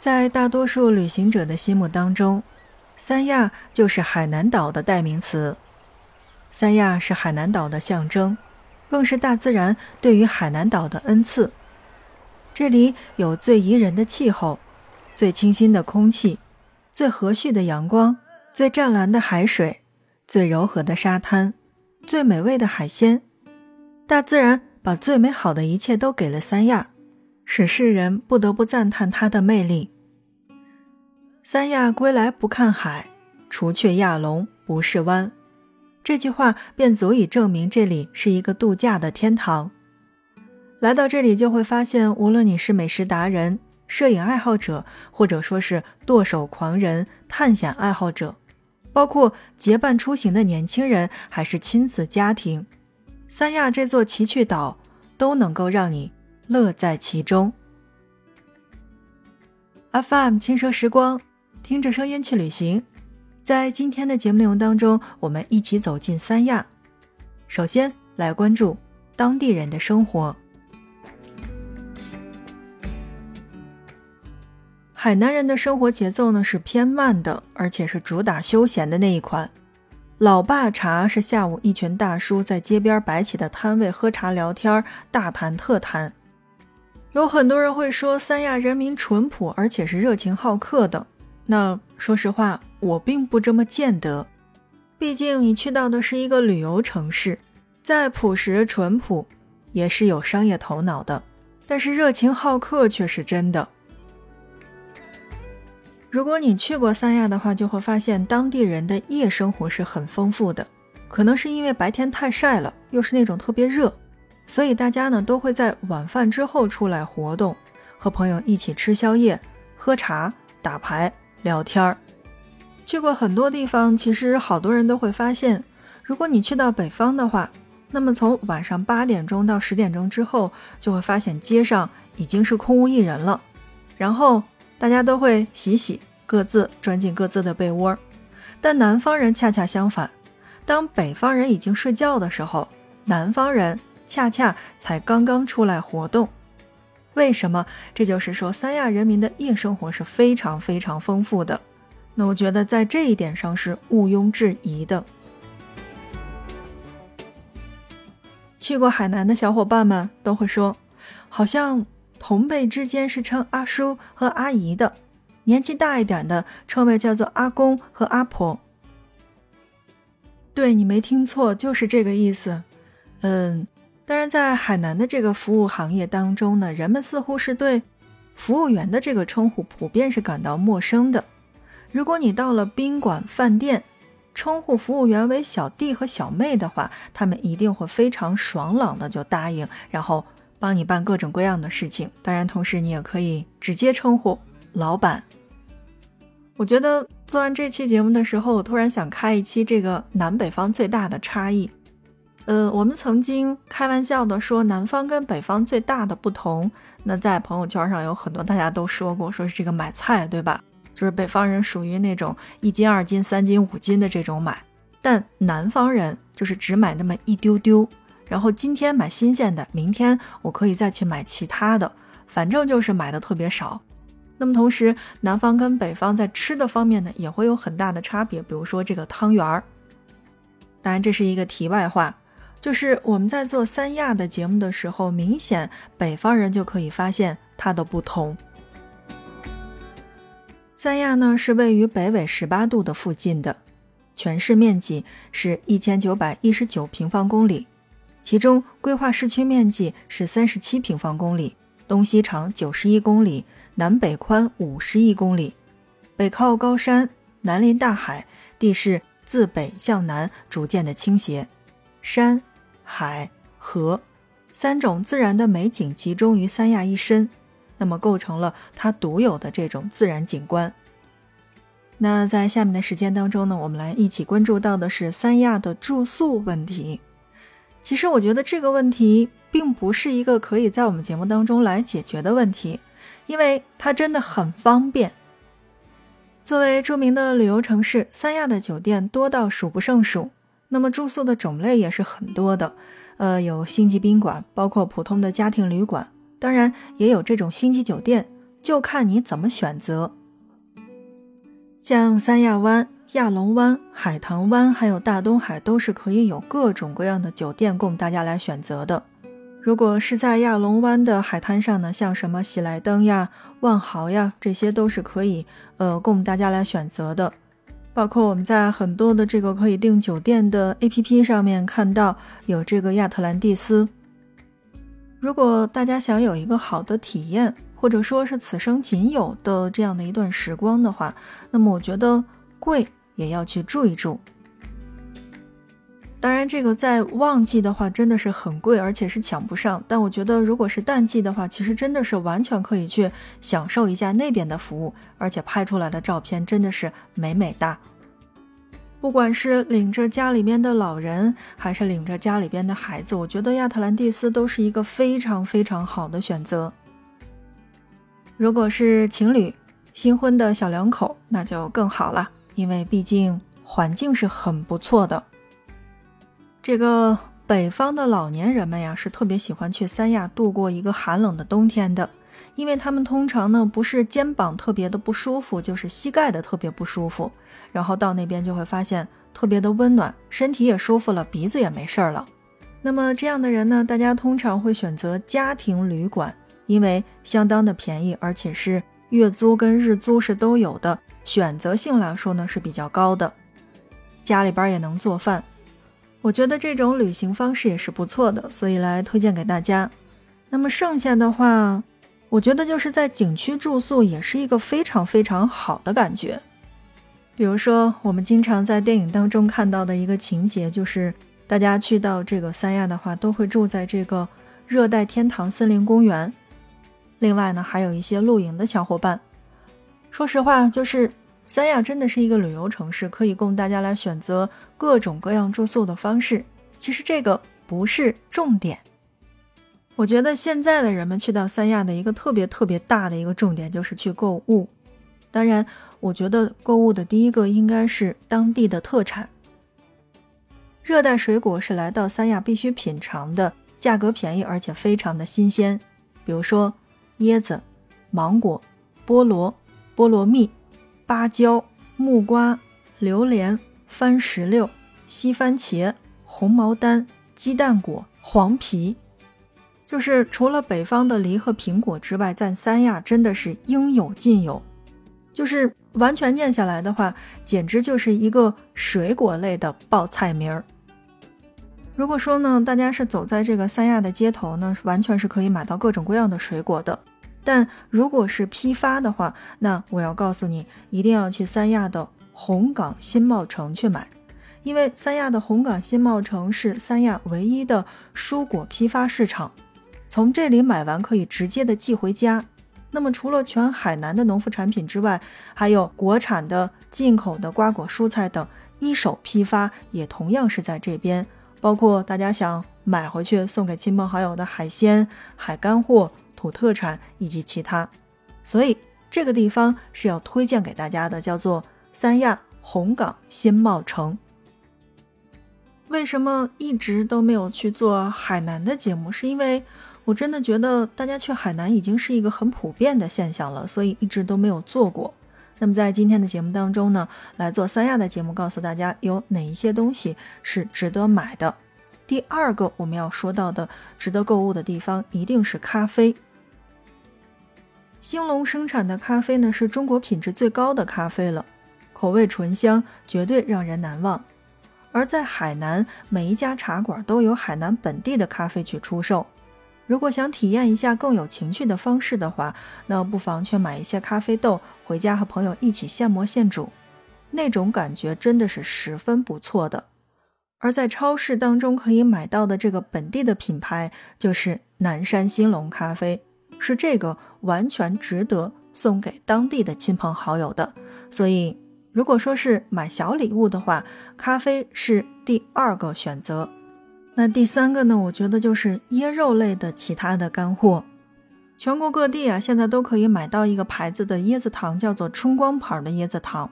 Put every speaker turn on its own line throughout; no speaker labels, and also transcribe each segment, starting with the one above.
在大多数旅行者的心目当中，三亚就是海南岛的代名词。三亚是海南岛的象征，更是大自然对于海南岛的恩赐。这里有最宜人的气候，最清新的空气，最和煦的阳光，最湛蓝的海水，最柔和的沙滩，最美味的海鲜。大自然把最美好的一切都给了三亚，使世人不得不赞叹它的魅力。三亚归来不看海，除却亚龙不是湾。这句话便足以证明这里是一个度假的天堂。来到这里，就会发现，无论你是美食达人、摄影爱好者，或者说是剁手狂人、探险爱好者，包括结伴出行的年轻人，还是亲子家庭，三亚这座奇趣岛都能够让你乐在其中。FM 轻奢时光，听着声音去旅行。在今天的节目内容当中，我们一起走进三亚。首先来关注当地人的生活。海南人的生活节奏呢是偏慢的，而且是主打休闲的那一款。老爸茶是下午一群大叔在街边摆起的摊位喝茶聊天，大谈特谈。有很多人会说三亚人民淳朴，而且是热情好客的。那说实话。我并不这么见得，毕竟你去到的是一个旅游城市，再朴实淳朴，也是有商业头脑的，但是热情好客却是真的。如果你去过三亚的话，就会发现当地人的夜生活是很丰富的。可能是因为白天太晒了，又是那种特别热，所以大家呢都会在晚饭之后出来活动，和朋友一起吃宵夜、喝茶、打牌、聊天儿。去过很多地方，其实好多人都会发现，如果你去到北方的话，那么从晚上八点钟到十点钟之后，就会发现街上已经是空无一人了，然后大家都会洗洗，各自钻进各自的被窝。但南方人恰恰相反，当北方人已经睡觉的时候，南方人恰恰才刚刚出来活动。为什么？这就是说，三亚人民的夜生活是非常非常丰富的。那我觉得在这一点上是毋庸置疑的。去过海南的小伙伴们都会说，好像同辈之间是称阿叔和阿姨的，年纪大一点的称谓叫做阿公和阿婆。对你没听错，就是这个意思。嗯，当然，在海南的这个服务行业当中呢，人们似乎是对服务员的这个称呼普遍是感到陌生的。如果你到了宾馆、饭店，称呼服务员为小弟和小妹的话，他们一定会非常爽朗的就答应，然后帮你办各种各样的事情。当然，同时你也可以直接称呼老板。我觉得做完这期节目的时候，我突然想开一期这个南北方最大的差异。呃，我们曾经开玩笑的说南方跟北方最大的不同，那在朋友圈上有很多大家都说过，说是这个买菜，对吧？就是北方人属于那种一斤、二斤、三斤、五斤的这种买，但南方人就是只买那么一丢丢，然后今天买新鲜的，明天我可以再去买其他的，反正就是买的特别少。那么同时，南方跟北方在吃的方面呢，也会有很大的差别。比如说这个汤圆儿，当然这是一个题外话，就是我们在做三亚的节目的时候，明显北方人就可以发现它的不同。三亚呢是位于北纬十八度的附近的，全市面积是一千九百一十九平方公里，其中规划市区面积是三十七平方公里，东西长九十一公里，南北宽五十一公里，北靠高山，南临大海，地势自北向南逐渐的倾斜，山、海、河三种自然的美景集中于三亚一身。那么构成了它独有的这种自然景观。那在下面的时间当中呢，我们来一起关注到的是三亚的住宿问题。其实我觉得这个问题并不是一个可以在我们节目当中来解决的问题，因为它真的很方便。作为著名的旅游城市，三亚的酒店多到数不胜数，那么住宿的种类也是很多的。呃，有星级宾馆，包括普通的家庭旅馆。当然也有这种星级酒店，就看你怎么选择。像三亚湾、亚龙湾、海棠湾，还有大东海，都是可以有各种各样的酒店供大家来选择的。如果是在亚龙湾的海滩上呢，像什么喜来登呀、万豪呀，这些都是可以呃供大家来选择的。包括我们在很多的这个可以订酒店的 APP 上面看到有这个亚特兰蒂斯。如果大家想有一个好的体验，或者说是此生仅有的这样的一段时光的话，那么我觉得贵也要去住一住。当然，这个在旺季的话真的是很贵，而且是抢不上。但我觉得如果是淡季的话，其实真的是完全可以去享受一下那边的服务，而且拍出来的照片真的是美美哒。不管是领着家里边的老人，还是领着家里边的孩子，我觉得亚特兰蒂斯都是一个非常非常好的选择。如果是情侣、新婚的小两口，那就更好了，因为毕竟环境是很不错的。这个北方的老年人们呀，是特别喜欢去三亚度过一个寒冷的冬天的，因为他们通常呢不是肩膀特别的不舒服，就是膝盖的特别不舒服。然后到那边就会发现特别的温暖，身体也舒服了，鼻子也没事儿了。那么这样的人呢，大家通常会选择家庭旅馆，因为相当的便宜，而且是月租跟日租是都有的，选择性来说呢是比较高的。家里边也能做饭，我觉得这种旅行方式也是不错的，所以来推荐给大家。那么剩下的话，我觉得就是在景区住宿也是一个非常非常好的感觉。比如说，我们经常在电影当中看到的一个情节，就是大家去到这个三亚的话，都会住在这个热带天堂森林公园。另外呢，还有一些露营的小伙伴。说实话，就是三亚真的是一个旅游城市，可以供大家来选择各种各样住宿的方式。其实这个不是重点。我觉得现在的人们去到三亚的一个特别特别大的一个重点就是去购物。当然。我觉得购物的第一个应该是当地的特产，热带水果是来到三亚必须品尝的，价格便宜而且非常的新鲜。比如说椰子、芒果、菠萝、菠萝蜜、芭蕉、木瓜、榴莲、番石榴、西番茄、红毛丹、鸡蛋果、黄皮，就是除了北方的梨和苹果之外，在三亚真的是应有尽有，就是。完全念下来的话，简直就是一个水果类的报菜名儿。如果说呢，大家是走在这个三亚的街头呢，完全是可以买到各种各样的水果的。但如果是批发的话，那我要告诉你，一定要去三亚的红港新贸城去买，因为三亚的红港新贸城是三亚唯一的蔬果批发市场，从这里买完可以直接的寄回家。那么除了全海南的农副产品之外，还有国产的、进口的瓜果蔬菜等一手批发，也同样是在这边。包括大家想买回去送给亲朋好友的海鲜、海干货、土特产以及其他，所以这个地方是要推荐给大家的，叫做三亚红港新贸城。为什么一直都没有去做海南的节目？是因为。我真的觉得大家去海南已经是一个很普遍的现象了，所以一直都没有做过。那么在今天的节目当中呢，来做三亚的节目，告诉大家有哪一些东西是值得买的。第二个我们要说到的值得购物的地方，一定是咖啡。兴隆生产的咖啡呢，是中国品质最高的咖啡了，口味醇香，绝对让人难忘。而在海南，每一家茶馆都有海南本地的咖啡去出售。如果想体验一下更有情趣的方式的话，那不妨去买一些咖啡豆回家和朋友一起现磨现煮，那种感觉真的是十分不错的。而在超市当中可以买到的这个本地的品牌就是南山兴隆咖啡，是这个完全值得送给当地的亲朋好友的。所以，如果说是买小礼物的话，咖啡是第二个选择。那第三个呢？我觉得就是椰肉类的其他的干货，全国各地啊，现在都可以买到一个牌子的椰子糖，叫做春光牌的椰子糖。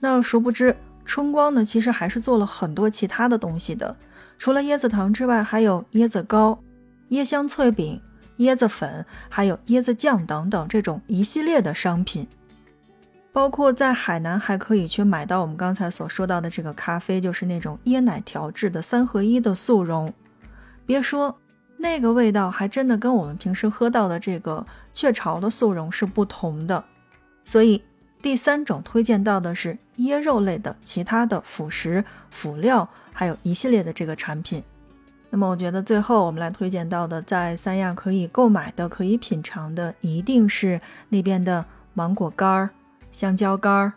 那殊不知，春光呢，其实还是做了很多其他的东西的。除了椰子糖之外，还有椰子糕、椰香脆饼、椰子粉，还有椰子酱等等这种一系列的商品。包括在海南还可以去买到我们刚才所说到的这个咖啡，就是那种椰奶调制的三合一的速溶。别说那个味道，还真的跟我们平时喝到的这个雀巢的速溶是不同的。所以第三种推荐到的是椰肉类的其他的辅食、辅料，还有一系列的这个产品。那么我觉得最后我们来推荐到的，在三亚可以购买的、可以品尝的，一定是那边的芒果干儿。香蕉干儿、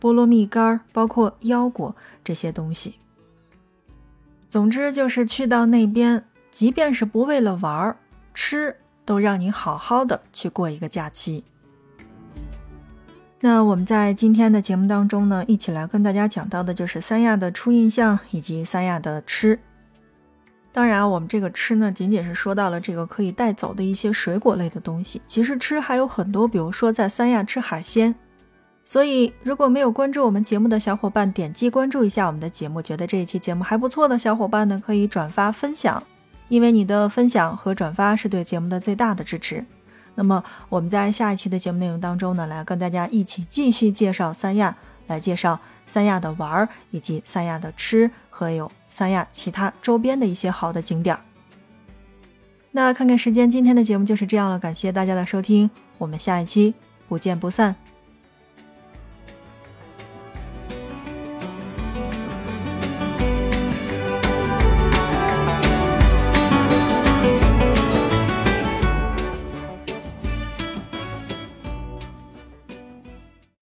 菠萝蜜干儿，包括腰果这些东西。总之就是去到那边，即便是不为了玩儿，吃都让你好好的去过一个假期。那我们在今天的节目当中呢，一起来跟大家讲到的就是三亚的初印象以及三亚的吃。当然，我们这个吃呢，仅仅是说到了这个可以带走的一些水果类的东西。其实吃还有很多，比如说在三亚吃海鲜。所以，如果没有关注我们节目的小伙伴，点击关注一下我们的节目。觉得这一期节目还不错的小伙伴呢，可以转发分享，因为你的分享和转发是对节目的最大的支持。那么，我们在下一期的节目内容当中呢，来跟大家一起继续介绍三亚，来介绍三亚的玩儿，以及三亚的吃和有三亚其他周边的一些好的景点。那看看时间，今天的节目就是这样了，感谢大家的收听，我们下一期不见不散。